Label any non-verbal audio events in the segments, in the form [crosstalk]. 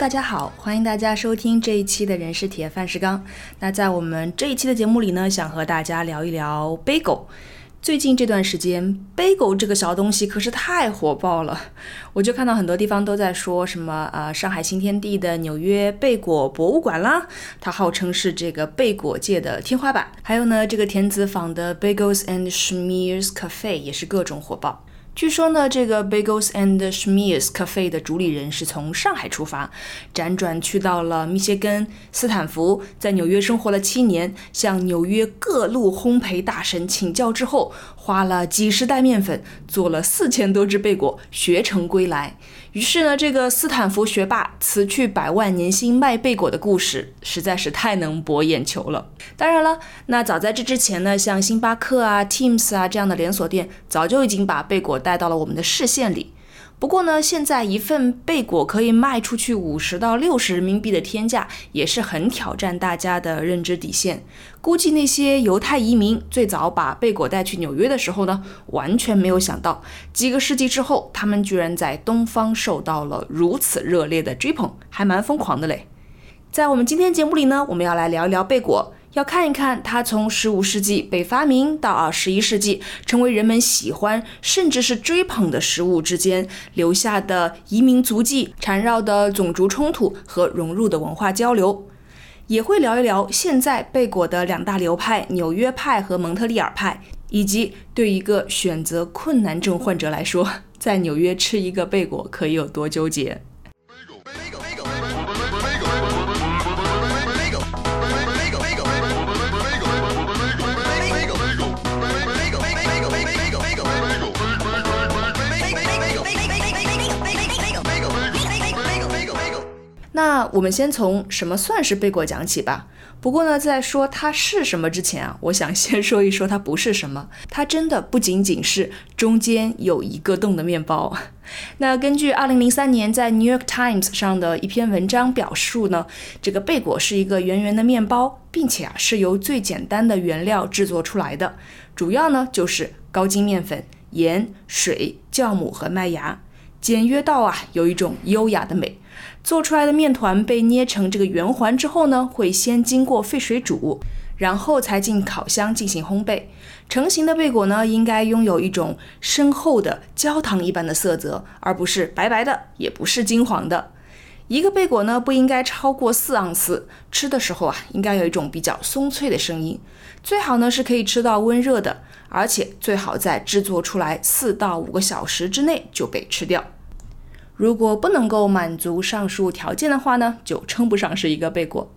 大家好，欢迎大家收听这一期的人是铁，饭是钢。那在我们这一期的节目里呢，想和大家聊一聊贝狗。最近这段时间，贝狗这个小东西可是太火爆了，我就看到很多地方都在说什么呃，上海新天地的纽约贝果博物馆啦，它号称是这个贝果界的天花板。还有呢，这个田子坊的 Bagels and Schmears Cafe 也是各种火爆。据说呢，这个 Bagels and Schmears Cafe 的主理人是从上海出发，辗转去到了密歇根、斯坦福，在纽约生活了七年，向纽约各路烘焙大神请教之后，花了几十袋面粉，做了四千多只贝果，学成归来。于是呢，这个斯坦福学霸辞去百万年薪卖贝果的故事，实在是太能博眼球了。当然了，那早在这之前呢，像星巴克啊、Teams 啊这样的连锁店，早就已经把贝果带到了我们的视线里。不过呢，现在一份贝果可以卖出去五十到六十人民币的天价，也是很挑战大家的认知底线。估计那些犹太移民最早把贝果带去纽约的时候呢，完全没有想到，几个世纪之后，他们居然在东方受到了如此热烈的追捧，还蛮疯狂的嘞。在我们今天节目里呢，我们要来聊一聊贝果。要看一看它从十五世纪被发明到二十一世纪成为人们喜欢甚至是追捧的食物之间留下的移民足迹、缠绕的种族冲突和融入的文化交流，也会聊一聊现在贝果的两大流派——纽约派和蒙特利尔派，以及对一个选择困难症患者来说，在纽约吃一个贝果可以有多纠结。那我们先从什么算是贝果讲起吧。不过呢，在说它是什么之前啊，我想先说一说它不是什么。它真的不仅仅是中间有一个洞的面包。[laughs] 那根据2003年在《New York Times》上的一篇文章表述呢，这个贝果是一个圆圆的面包，并且啊是由最简单的原料制作出来的，主要呢就是高筋面粉、盐、水、酵母和麦芽，简约到啊有一种优雅的美。做出来的面团被捏成这个圆环之后呢，会先经过沸水煮，然后才进烤箱进行烘焙。成型的贝果呢，应该拥有一种深厚的焦糖一般的色泽，而不是白白的，也不是金黄的。一个贝果呢，不应该超过四盎司。吃的时候啊，应该有一种比较松脆的声音。最好呢是可以吃到温热的，而且最好在制作出来四到五个小时之内就被吃掉。如果不能够满足上述条件的话呢，就称不上是一个贝果。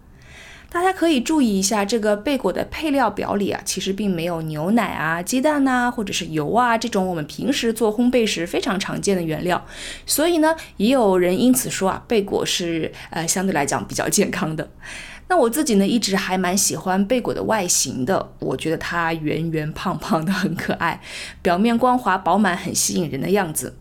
大家可以注意一下这个贝果的配料表里啊，其实并没有牛奶啊、鸡蛋呐，或者是油啊这种我们平时做烘焙时非常常见的原料。所以呢，也有人因此说啊，贝果是呃相对来讲比较健康的。那我自己呢，一直还蛮喜欢贝果的外形的，我觉得它圆圆胖胖的很可爱，表面光滑饱满，很吸引人的样子。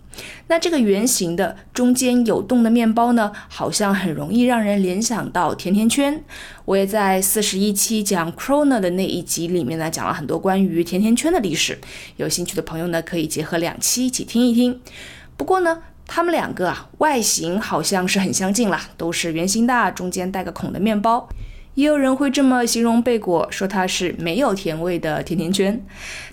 那这个圆形的中间有洞的面包呢，好像很容易让人联想到甜甜圈。我也在四十一期讲 Corona 的那一集里面呢，讲了很多关于甜甜圈的历史。有兴趣的朋友呢，可以结合两期一起听一听。不过呢，它们两个啊，外形好像是很相近啦，都是圆形的，中间带个孔的面包。也有人会这么形容贝果，说它是没有甜味的甜甜圈。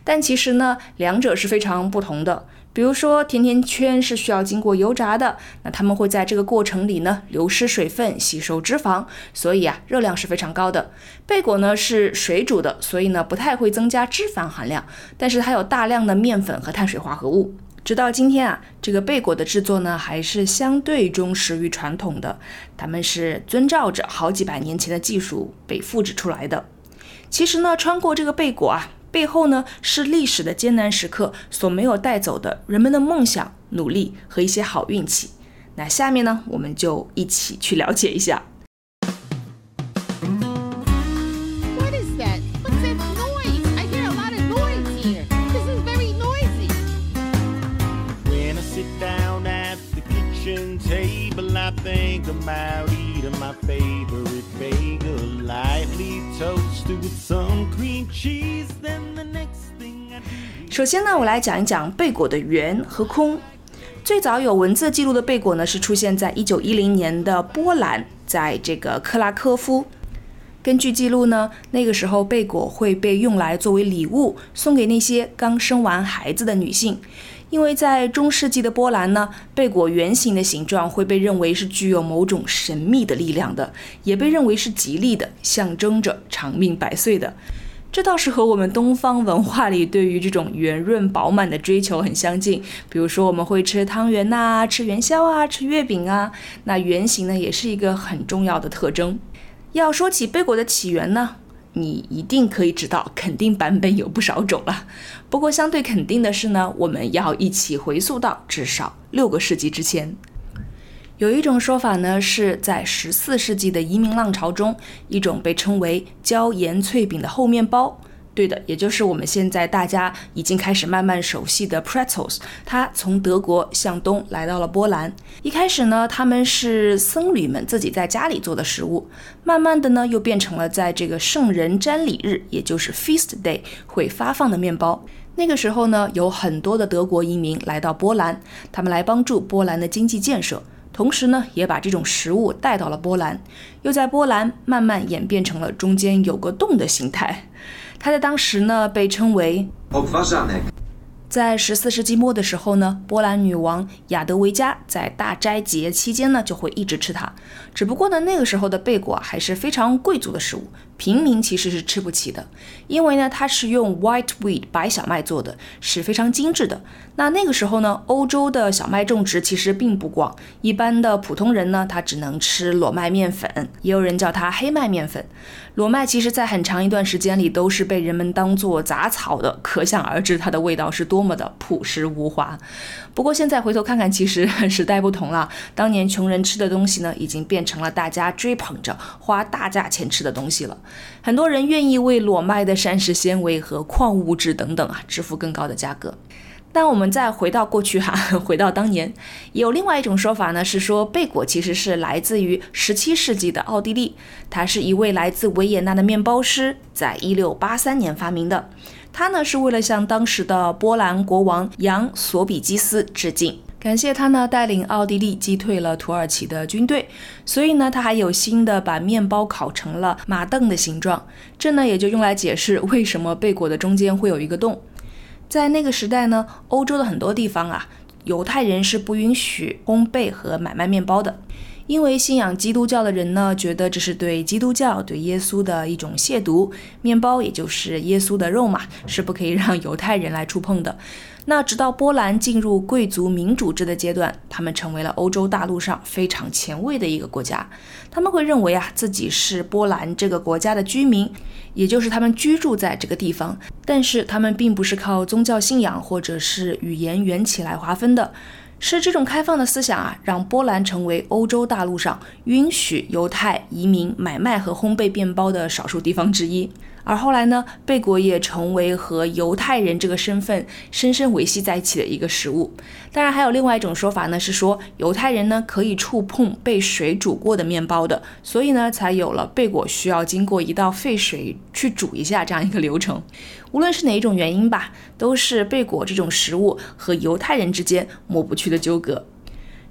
但其实呢，两者是非常不同的。比如说，甜甜圈是需要经过油炸的，那它们会在这个过程里呢流失水分、吸收脂肪，所以啊热量是非常高的。贝果呢是水煮的，所以呢不太会增加脂肪含量，但是它有大量的面粉和碳水化合物。直到今天啊，这个贝果的制作呢还是相对忠实于传统的，他们是遵照着好几百年前的技术被复制出来的。其实呢，穿过这个贝果啊。背后呢是历史的艰难时刻所没有带走的人们的梦想、努力和一些好运气。那下面呢，我们就一起去了解一下。首先呢，我来讲一讲贝果的圆和空。最早有文字记录的贝果呢，是出现在一九一零年的波兰，在这个克拉科夫。根据记录呢，那个时候贝果会被用来作为礼物送给那些刚生完孩子的女性，因为在中世纪的波兰呢，贝果圆形的形状会被认为是具有某种神秘的力量的，也被认为是吉利的，象征着长命百岁的。这倒是和我们东方文化里对于这种圆润饱满的追求很相近。比如说，我们会吃汤圆呐，吃元宵啊，吃月饼啊，那圆形呢，也是一个很重要的特征。要说起贝果的起源呢，你一定可以知道，肯定版本有不少种了。不过相对肯定的是呢，我们要一起回溯到至少六个世纪之前。有一种说法呢，是在十四世纪的移民浪潮中，一种被称为椒盐脆饼的厚面包。对的，也就是我们现在大家已经开始慢慢熟悉的 pretzels，它从德国向东来到了波兰。一开始呢，他们是僧侣们自己在家里做的食物，慢慢的呢，又变成了在这个圣人瞻礼日，也就是 feast day 会发放的面包。那个时候呢，有很多的德国移民来到波兰，他们来帮助波兰的经济建设，同时呢，也把这种食物带到了波兰，又在波兰慢慢演变成了中间有个洞的形态。他在当时呢被称为。在十四世纪末的时候呢，波兰女王雅德维加在大斋节期间呢就会一直吃它。只不过呢，那个时候的贝果还是非常贵族的食物，平民其实是吃不起的，因为呢它是用 white wheat 白小麦做的，是非常精致的。那那个时候呢，欧洲的小麦种植其实并不广，一般的普通人呢他只能吃裸麦面粉，也有人叫它黑麦面粉。裸麦其实在很长一段时间里都是被人们当做杂草的，可想而知它的味道是多。多么的朴实无华。不过现在回头看看，其实 [laughs] 时代不同了。当年穷人吃的东西呢，已经变成了大家追捧着、花大价钱吃的东西了。很多人愿意为裸卖的膳食纤维和矿物质等等啊，支付更高的价格。但我们再回到过去哈，[laughs] 回到当年，有另外一种说法呢，是说贝果其实是来自于十七世纪的奥地利，他是一位来自维也纳的面包师，在一六八三年发明的。他呢是为了向当时的波兰国王杨索比基斯致敬，感谢他呢带领奥地利击退了土耳其的军队，所以呢他还有心的把面包烤成了马凳的形状，这呢也就用来解释为什么贝果的中间会有一个洞。在那个时代呢，欧洲的很多地方啊，犹太人是不允许烘焙和买卖面包的。因为信仰基督教的人呢，觉得这是对基督教、对耶稣的一种亵渎。面包也就是耶稣的肉嘛，是不可以让犹太人来触碰的。那直到波兰进入贵族民主制的阶段，他们成为了欧洲大陆上非常前卫的一个国家。他们会认为啊，自己是波兰这个国家的居民，也就是他们居住在这个地方。但是他们并不是靠宗教信仰或者是语言缘起来划分的。是这种开放的思想啊，让波兰成为欧洲大陆上允许犹太移民买卖和烘焙面包的少数地方之一。而后来呢，贝果也成为和犹太人这个身份深深维系在一起的一个食物。当然，还有另外一种说法呢，是说犹太人呢可以触碰被水煮过的面包的，所以呢才有了贝果需要经过一道沸水去煮一下这样一个流程。无论是哪一种原因吧，都是贝果这种食物和犹太人之间抹不去的纠葛。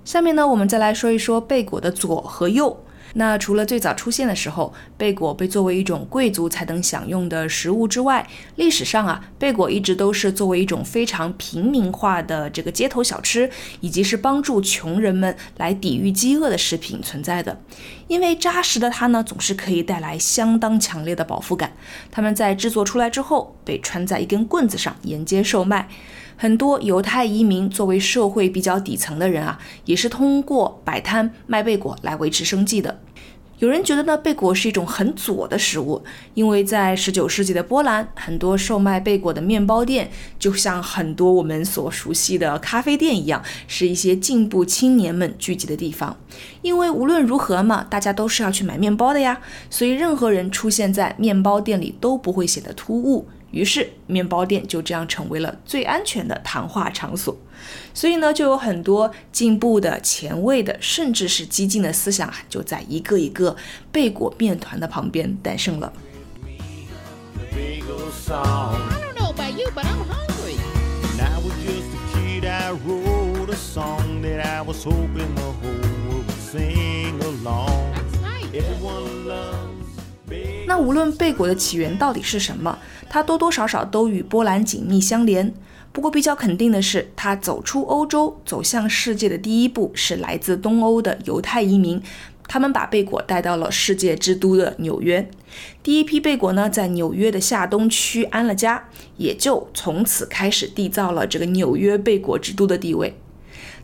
下面呢，我们再来说一说贝果的左和右。那除了最早出现的时候，贝果被作为一种贵族才能享用的食物之外，历史上啊，贝果一直都是作为一种非常平民化的这个街头小吃，以及是帮助穷人们来抵御饥饿的食品存在的。因为扎实的它呢，总是可以带来相当强烈的饱腹感。他们在制作出来之后，被穿在一根棍子上沿街售卖。很多犹太移民作为社会比较底层的人啊，也是通过摆摊卖贝果来维持生计的。有人觉得呢，贝果是一种很左的食物，因为在十九世纪的波兰，很多售卖贝果的面包店就像很多我们所熟悉的咖啡店一样，是一些进步青年们聚集的地方。因为无论如何嘛，大家都是要去买面包的呀，所以任何人出现在面包店里都不会显得突兀。于是，面包店就这样成为了最安全的谈话场所。所以呢，就有很多进步的、前卫的，甚至是激进的思想啊，就在一个一个贝果面团的旁边诞生了。那无论贝果的起源到底是什么，它多多少少都与波兰紧密相连。不过比较肯定的是，它走出欧洲走向世界的第一步是来自东欧的犹太移民。他们把贝果带到了世界之都的纽约，第一批贝果呢，在纽约的下东区安了家，也就从此开始缔造了这个纽约贝果之都的地位。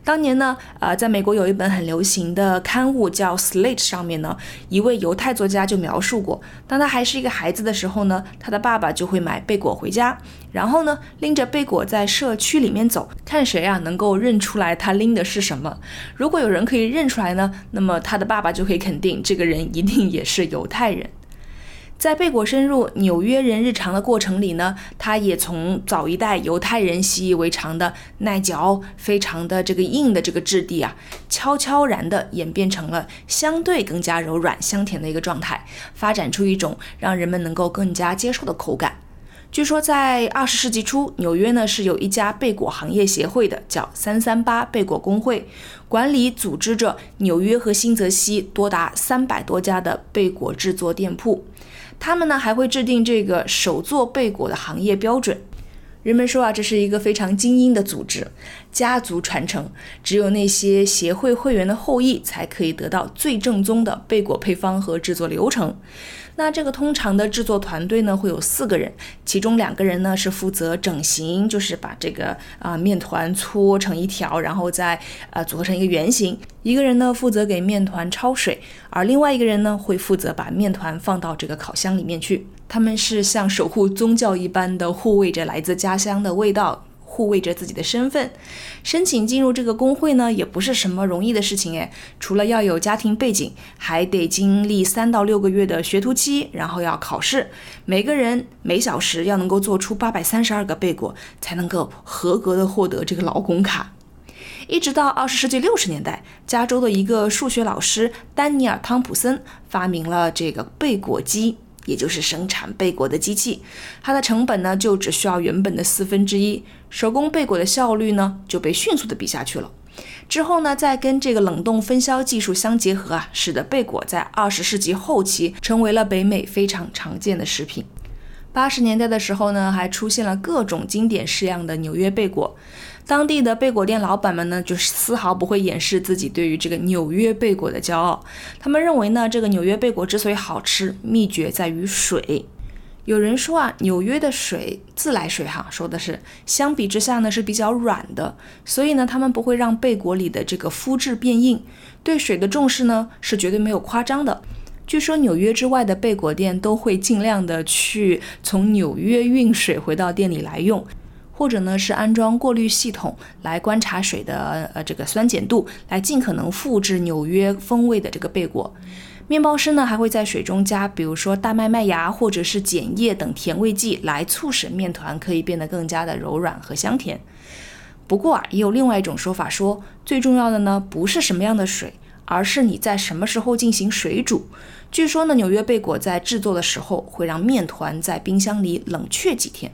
当年呢，呃，在美国有一本很流行的刊物叫《Slate》，上面呢，一位犹太作家就描述过，当他还是一个孩子的时候呢，他的爸爸就会买贝果回家，然后呢，拎着贝果在社区里面走，看谁啊能够认出来他拎的是什么。如果有人可以认出来呢，那么他的爸爸就可以肯定这个人一定也是犹太人。在贝果深入纽约人日常的过程里呢，它也从早一代犹太人习以为常的耐嚼、非常的这个硬的这个质地啊，悄悄然的演变成了相对更加柔软、香甜的一个状态，发展出一种让人们能够更加接受的口感。据说在二十世纪初，纽约呢是有一家贝果行业协会的，叫三三八贝果工会，管理组织着纽约和新泽西多达三百多家的贝果制作店铺。他们呢还会制定这个手做贝果的行业标准。人们说啊，这是一个非常精英的组织，家族传承，只有那些协会会员的后裔才可以得到最正宗的贝果配方和制作流程。那这个通常的制作团队呢，会有四个人，其中两个人呢是负责整形，就是把这个啊面团搓成一条，然后再呃组合成一个圆形；一个人呢负责给面团焯水，而另外一个人呢会负责把面团放到这个烤箱里面去。他们是像守护宗教一般的护卫着来自家乡的味道。护卫着自己的身份，申请进入这个工会呢，也不是什么容易的事情诶。除了要有家庭背景，还得经历三到六个月的学徒期，然后要考试。每个人每小时要能够做出八百三十二个贝果，才能够合格的获得这个劳工卡。一直到二十世纪六十年代，加州的一个数学老师丹尼尔·汤普森发明了这个贝果机。也就是生产贝果的机器，它的成本呢就只需要原本的四分之一，手工贝果的效率呢就被迅速的比下去了。之后呢，再跟这个冷冻分销技术相结合啊，使得贝果在二十世纪后期成为了北美非常常见的食品。八十年代的时候呢，还出现了各种经典式样的纽约贝果。当地的贝果店老板们呢，就是丝毫不会掩饰自己对于这个纽约贝果的骄傲。他们认为呢，这个纽约贝果之所以好吃，秘诀在于水。有人说啊，纽约的水自来水哈，说的是相比之下呢是比较软的，所以呢，他们不会让贝果里的这个肤质变硬。对水的重视呢，是绝对没有夸张的。据说纽约之外的贝果店都会尽量的去从纽约运水回到店里来用。或者呢是安装过滤系统来观察水的呃这个酸碱度，来尽可能复制纽约风味的这个贝果。面包师呢还会在水中加，比如说大麦麦芽或者是碱液等甜味剂，来促使面团可以变得更加的柔软和香甜。不过啊，也有另外一种说法说，最重要的呢不是什么样的水，而是你在什么时候进行水煮。据说呢，纽约贝果在制作的时候会让面团在冰箱里冷却几天。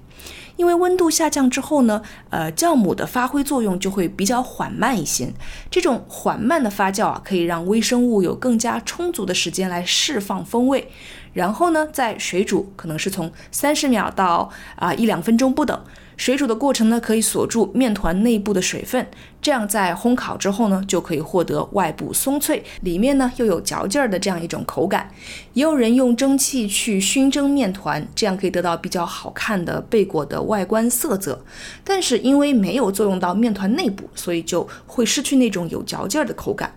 因为温度下降之后呢，呃，酵母的发挥作用就会比较缓慢一些。这种缓慢的发酵啊，可以让微生物有更加充足的时间来释放风味。然后呢，在水煮可能是从三十秒到啊一两分钟不等。水煮的过程呢，可以锁住面团内部的水分，这样在烘烤之后呢，就可以获得外部松脆，里面呢又有嚼劲儿的这样一种口感。也有人用蒸汽去熏蒸面团，这样可以得到比较好看的贝果的外观色泽。但是因为没有作用到面团内部，所以就会失去那种有嚼劲儿的口感。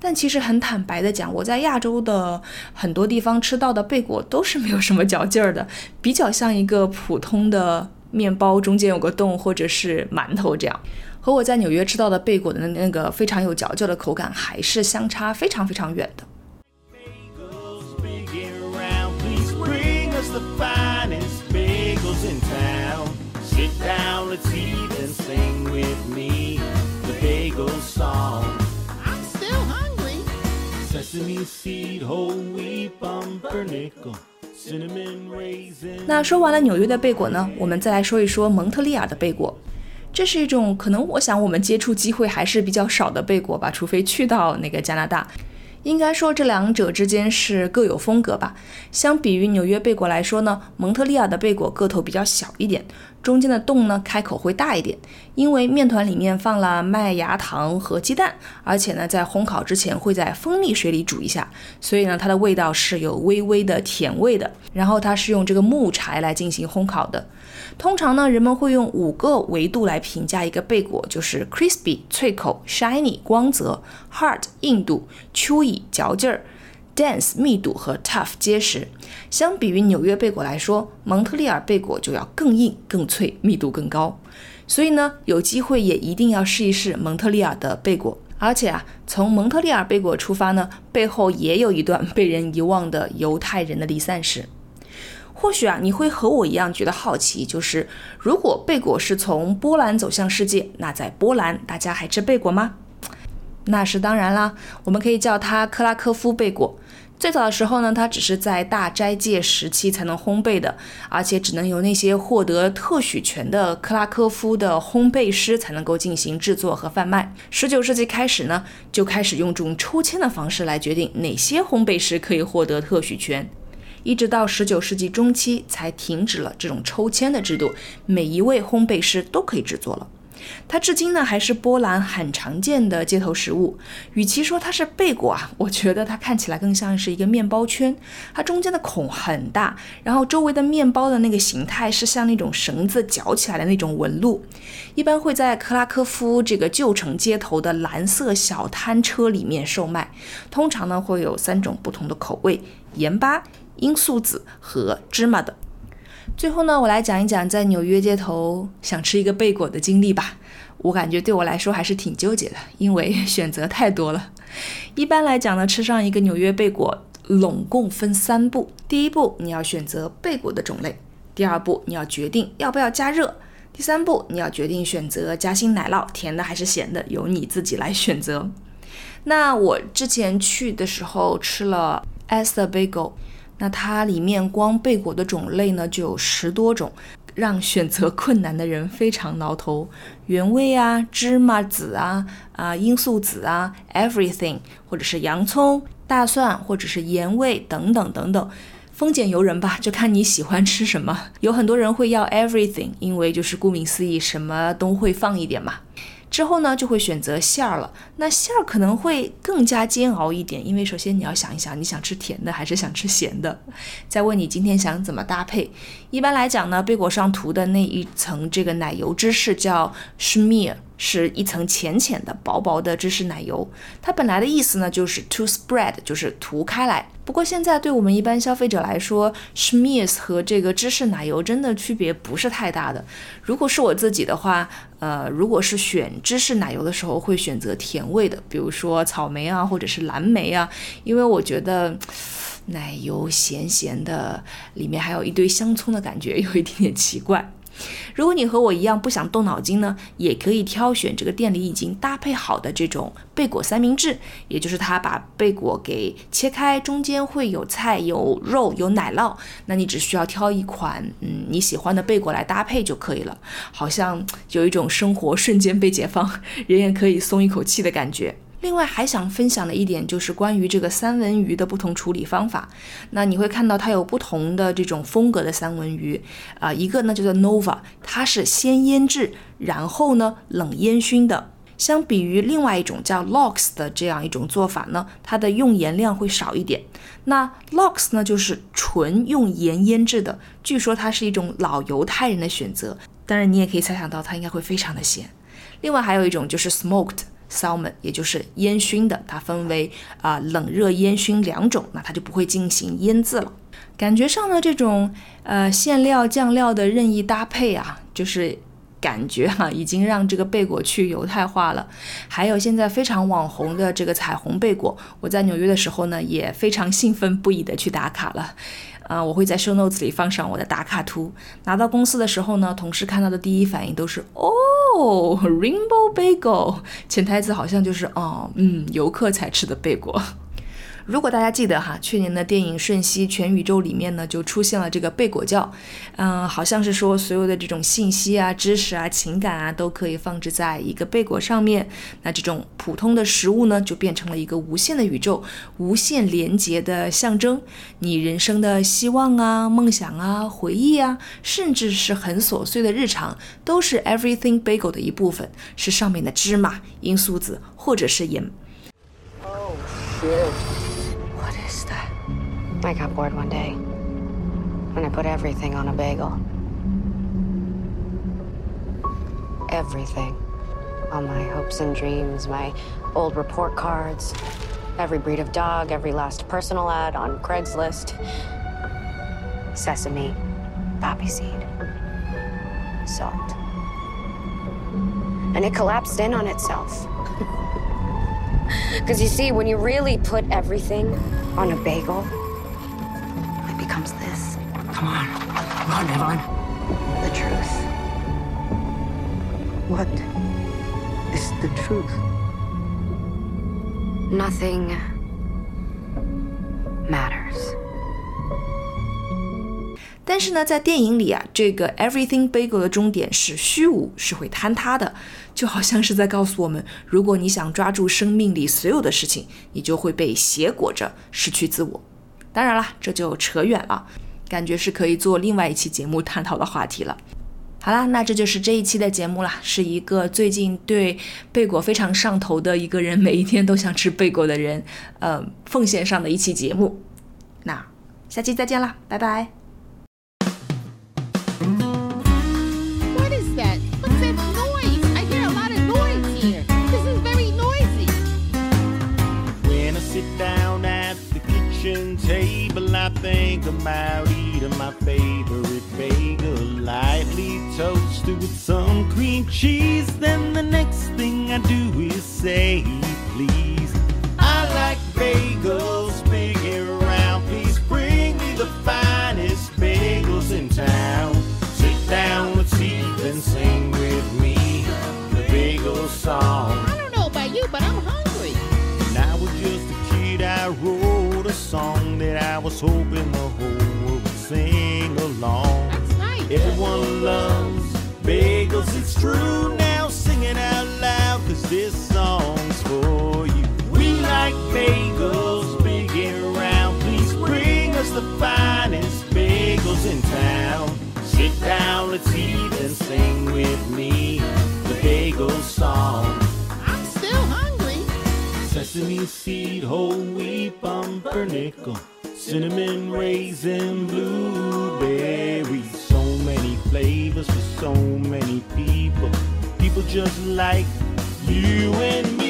但其实很坦白的讲，我在亚洲的很多地方吃到的贝果都是没有什么嚼劲儿的，比较像一个普通的。面包中间有个洞，或者是馒头这样，和我在纽约吃到的贝果的那个非常有嚼劲的口感，还是相差非常非常远的。那说完了纽约的贝果呢，我们再来说一说蒙特利尔的贝果。这是一种可能，我想我们接触机会还是比较少的贝果吧，除非去到那个加拿大。应该说这两者之间是各有风格吧。相比于纽约贝果来说呢，蒙特利尔的贝果个头比较小一点。中间的洞呢，开口会大一点，因为面团里面放了麦芽糖和鸡蛋，而且呢，在烘烤之前会在蜂蜜水里煮一下，所以呢，它的味道是有微微的甜味的。然后它是用这个木柴来进行烘烤的。通常呢，人们会用五个维度来评价一个贝果，就是 crispy 脆口、shiny 光泽、hard 硬度、chewy 嚼劲儿。Dense 密度和 tough 结实，相比于纽约贝果来说，蒙特利尔贝果就要更硬、更脆，密度更高。所以呢，有机会也一定要试一试蒙特利尔的贝果。而且啊，从蒙特利尔贝果出发呢，背后也有一段被人遗忘的犹太人的离散史。或许啊，你会和我一样觉得好奇，就是如果贝果是从波兰走向世界，那在波兰大家还吃贝果吗？那是当然啦，我们可以叫它克拉科夫贝果。最早的时候呢，它只是在大斋戒时期才能烘焙的，而且只能由那些获得特许权的克拉科夫的烘焙师才能够进行制作和贩卖。十九世纪开始呢，就开始用这种抽签的方式来决定哪些烘焙师可以获得特许权，一直到十九世纪中期才停止了这种抽签的制度，每一位烘焙师都可以制作了。它至今呢还是波兰很常见的街头食物。与其说它是贝果啊，我觉得它看起来更像是一个面包圈。它中间的孔很大，然后周围的面包的那个形态是像那种绳子绞起来的那种纹路。一般会在克拉科夫这个旧城街头的蓝色小摊车里面售卖。通常呢会有三种不同的口味：盐巴、罂粟籽和芝麻的。最后呢，我来讲一讲在纽约街头想吃一个贝果的经历吧。我感觉对我来说还是挺纠结的，因为选择太多了。一般来讲呢，吃上一个纽约贝果，拢共分三步。第一步，你要选择贝果的种类；第二步，你要决定要不要加热；第三步，你要决定选择夹心奶酪，甜的还是咸的，由你自己来选择。那我之前去的时候吃了 Esther Bagel。那它里面光贝果的种类呢就有十多种，让选择困难的人非常挠头。原味啊、芝麻籽啊、啊罂粟籽啊、everything，或者是洋葱、大蒜，或者是盐味等等等等，丰俭由人吧，就看你喜欢吃什么。有很多人会要 everything，因为就是顾名思义，什么都会放一点嘛。之后呢，就会选择馅儿了。那馅儿可能会更加煎熬一点，因为首先你要想一想，你想吃甜的还是想吃咸的。[laughs] 再问你今天想怎么搭配。一般来讲呢，贝果上涂的那一层这个奶油芝士叫 schmear。是一层浅浅的、薄薄的芝士奶油，它本来的意思呢就是 to spread，就是涂开来。不过现在对我们一般消费者来说，schmears 和这个芝士奶油真的区别不是太大的。如果是我自己的话，呃，如果是选芝士奶油的时候，会选择甜味的，比如说草莓啊，或者是蓝莓啊，因为我觉得奶油咸咸的，里面还有一堆香葱的感觉，有一点点奇怪。如果你和我一样不想动脑筋呢，也可以挑选这个店里已经搭配好的这种贝果三明治，也就是他把贝果给切开，中间会有菜、有肉、有奶酪，那你只需要挑一款嗯你喜欢的贝果来搭配就可以了，好像有一种生活瞬间被解放，人也可以松一口气的感觉。另外还想分享的一点就是关于这个三文鱼的不同处理方法。那你会看到它有不同的这种风格的三文鱼啊，一个呢叫做 Nova，它是先腌制，然后呢冷烟熏的。相比于另外一种叫 Lox 的这样一种做法呢，它的用盐量会少一点。那 Lox 呢就是纯用盐腌制的，据说它是一种老犹太人的选择。当然你也可以猜想到它应该会非常的咸。另外还有一种就是 Smoked。salmon，也就是烟熏的，它分为啊冷热烟熏两种，那它就不会进行腌制了。感觉上呢，这种呃馅料酱料的任意搭配啊，就是感觉哈已经让这个贝果去犹太化了。还有现在非常网红的这个彩虹贝果，我在纽约的时候呢，也非常兴奋不已的去打卡了。啊，我会在 show notes 里放上我的打卡图。拿到公司的时候呢，同事看到的第一反应都是哦，Rainbow Bagel，潜台词好像就是哦，嗯，游客才吃的贝果。如果大家记得哈，去年的电影《瞬息全宇宙》里面呢，就出现了这个贝果教，嗯，好像是说所有的这种信息啊、知识啊、情感啊，都可以放置在一个贝果上面。那这种普通的食物呢，就变成了一个无限的宇宙、无限连结的象征。你人生的希望啊、梦想啊、回忆啊，甚至是很琐碎的日常，都是 Everything Bagel 的一部分，是上面的芝麻、罂粟籽或者是盐。Oh shit. I got bored one day, and I put everything on a bagel. Everything. All my hopes and dreams, my old report cards, every breed of dog, every last personal ad on Craigslist. Sesame, poppy seed, salt. And it collapsed in on itself. [laughs] Because you see, when you really put everything on a bagel, becomes this. Come on. Run, Evelyn. The truth. What is the truth? Nothing matters. 但是呢，在电影里啊，这个 Everything Bagel 的终点是虚无，是会坍塌的，就好像是在告诉我们，如果你想抓住生命里所有的事情，你就会被挟裹着失去自我。 当然啦，这就扯远了，感觉是可以做另外一期节目探讨的话题了。好啦，那这就是这一期的节目啦，是一个最近对贝果非常上头的一个人，每一天都想吃贝果的人，呃，奉献上的一期节目。那下期再见啦，拜拜。Think about eating my favorite bagel, lightly toasted with some cream cheese. Then the next thing I do is say, please. I like bagels, big and round. Please bring me the finest bagels in town. Sit down, let's and sing with me the bagel song. Song that I was hoping the whole world would sing along. That's nice. Everyone loves bagels, it's true. Now sing it out loud, cause this song's for you. We like bagels, big and round. Please bring us the finest bagels in town. Sit down, let's eat and sing with me the bagel song. Sesame seed, whole wheat, pumpernickel, cinnamon raisin, blueberry. So many flavors for so many people. People just like you and me.